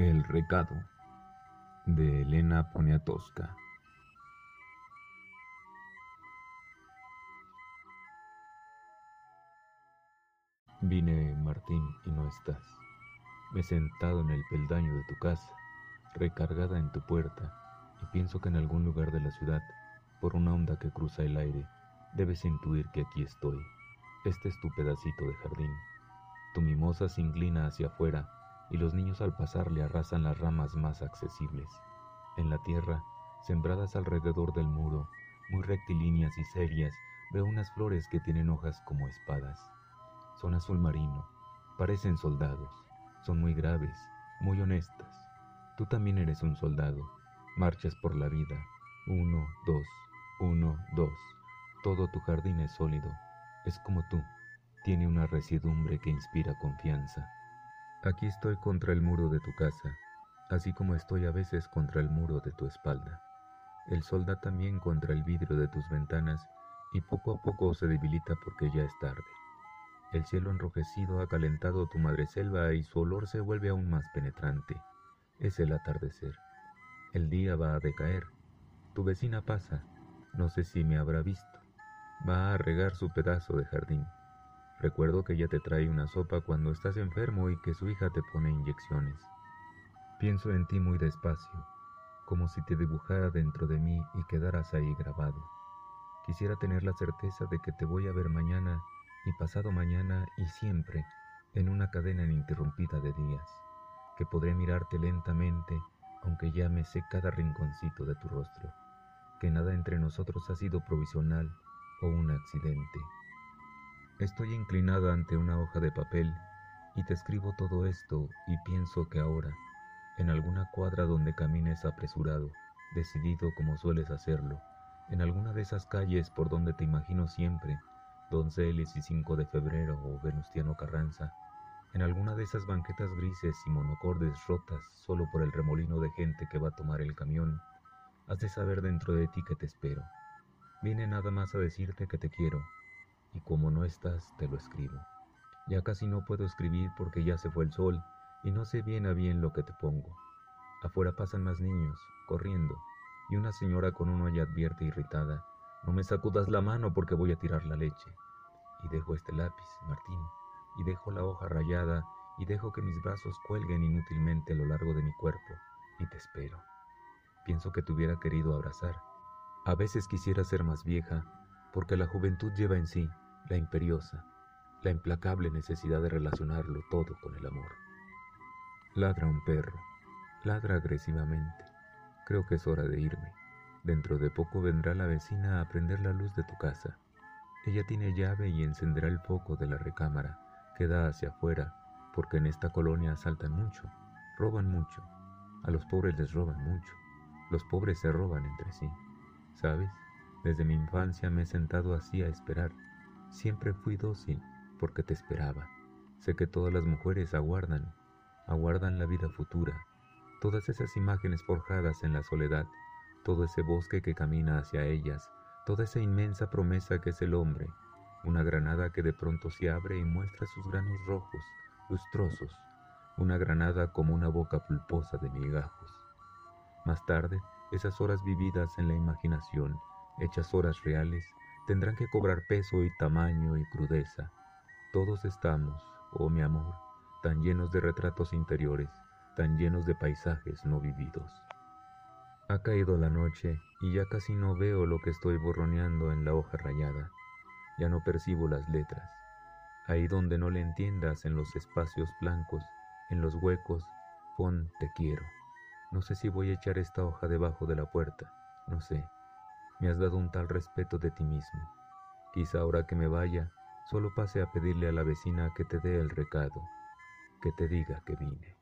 El recado de Elena Poniatowska. Vine, Martín, y no estás. Me he sentado en el peldaño de tu casa, recargada en tu puerta, y pienso que en algún lugar de la ciudad, por una onda que cruza el aire, debes intuir que aquí estoy. Este es tu pedacito de jardín. Tu mimosa se inclina hacia afuera y los niños al pasar le arrasan las ramas más accesibles. En la tierra, sembradas alrededor del muro, muy rectilíneas y serias, veo unas flores que tienen hojas como espadas. Son azul marino, parecen soldados, son muy graves, muy honestas. Tú también eres un soldado, marchas por la vida, uno, dos, uno, dos. Todo tu jardín es sólido, es como tú, tiene una residumbre que inspira confianza. Aquí estoy contra el muro de tu casa, así como estoy a veces contra el muro de tu espalda. El sol da también contra el vidrio de tus ventanas y poco a poco se debilita porque ya es tarde. El cielo enrojecido ha calentado tu madreselva y su olor se vuelve aún más penetrante. Es el atardecer. El día va a decaer. Tu vecina pasa. No sé si me habrá visto. Va a regar su pedazo de jardín. Recuerdo que ella te trae una sopa cuando estás enfermo y que su hija te pone inyecciones. Pienso en ti muy despacio, como si te dibujara dentro de mí y quedaras ahí grabado. Quisiera tener la certeza de que te voy a ver mañana y pasado mañana y siempre en una cadena ininterrumpida de días, que podré mirarte lentamente aunque ya me sé cada rinconcito de tu rostro, que nada entre nosotros ha sido provisional o un accidente. Estoy inclinada ante una hoja de papel y te escribo todo esto y pienso que ahora, en alguna cuadra donde camines apresurado, decidido como sueles hacerlo, en alguna de esas calles por donde te imagino siempre, Donceles y 5 de febrero o Venustiano Carranza, en alguna de esas banquetas grises y monocordes rotas solo por el remolino de gente que va a tomar el camión, has de saber dentro de ti que te espero. Vine nada más a decirte que te quiero, y como no estás, te lo escribo. Ya casi no puedo escribir porque ya se fue el sol y no sé bien a bien lo que te pongo. Afuera pasan más niños, corriendo, y una señora con uno ya advierte irritada, no me sacudas la mano porque voy a tirar la leche. Y dejo este lápiz, Martín, y dejo la hoja rayada, y dejo que mis brazos cuelguen inútilmente a lo largo de mi cuerpo, y te espero. Pienso que te hubiera querido abrazar, a veces quisiera ser más vieja, porque la juventud lleva en sí la imperiosa, la implacable necesidad de relacionarlo todo con el amor. Ladra un perro, ladra agresivamente. Creo que es hora de irme. Dentro de poco vendrá la vecina a prender la luz de tu casa. Ella tiene llave y encenderá el foco de la recámara que da hacia afuera, porque en esta colonia asaltan mucho, roban mucho. A los pobres les roban mucho. Los pobres se roban entre sí. ¿Sabes? Desde mi infancia me he sentado así a esperar. Siempre fui dócil porque te esperaba. Sé que todas las mujeres aguardan, aguardan la vida futura, todas esas imágenes forjadas en la soledad, todo ese bosque que camina hacia ellas, toda esa inmensa promesa que es el hombre, una granada que de pronto se abre y muestra sus granos rojos, lustrosos, una granada como una boca pulposa de migajos. Más tarde, esas horas vividas en la imaginación, hechas horas reales, tendrán que cobrar peso y tamaño y crudeza. Todos estamos, oh mi amor, tan llenos de retratos interiores, tan llenos de paisajes no vividos. Ha caído la noche y ya casi no veo lo que estoy borroneando en la hoja rayada. Ya no percibo las letras. Ahí donde no le entiendas en los espacios blancos, en los huecos, pon te quiero. No sé si voy a echar esta hoja debajo de la puerta, no sé. Me has dado un tal respeto de ti mismo. Quizá ahora que me vaya, solo pase a pedirle a la vecina que te dé el recado, que te diga que vine.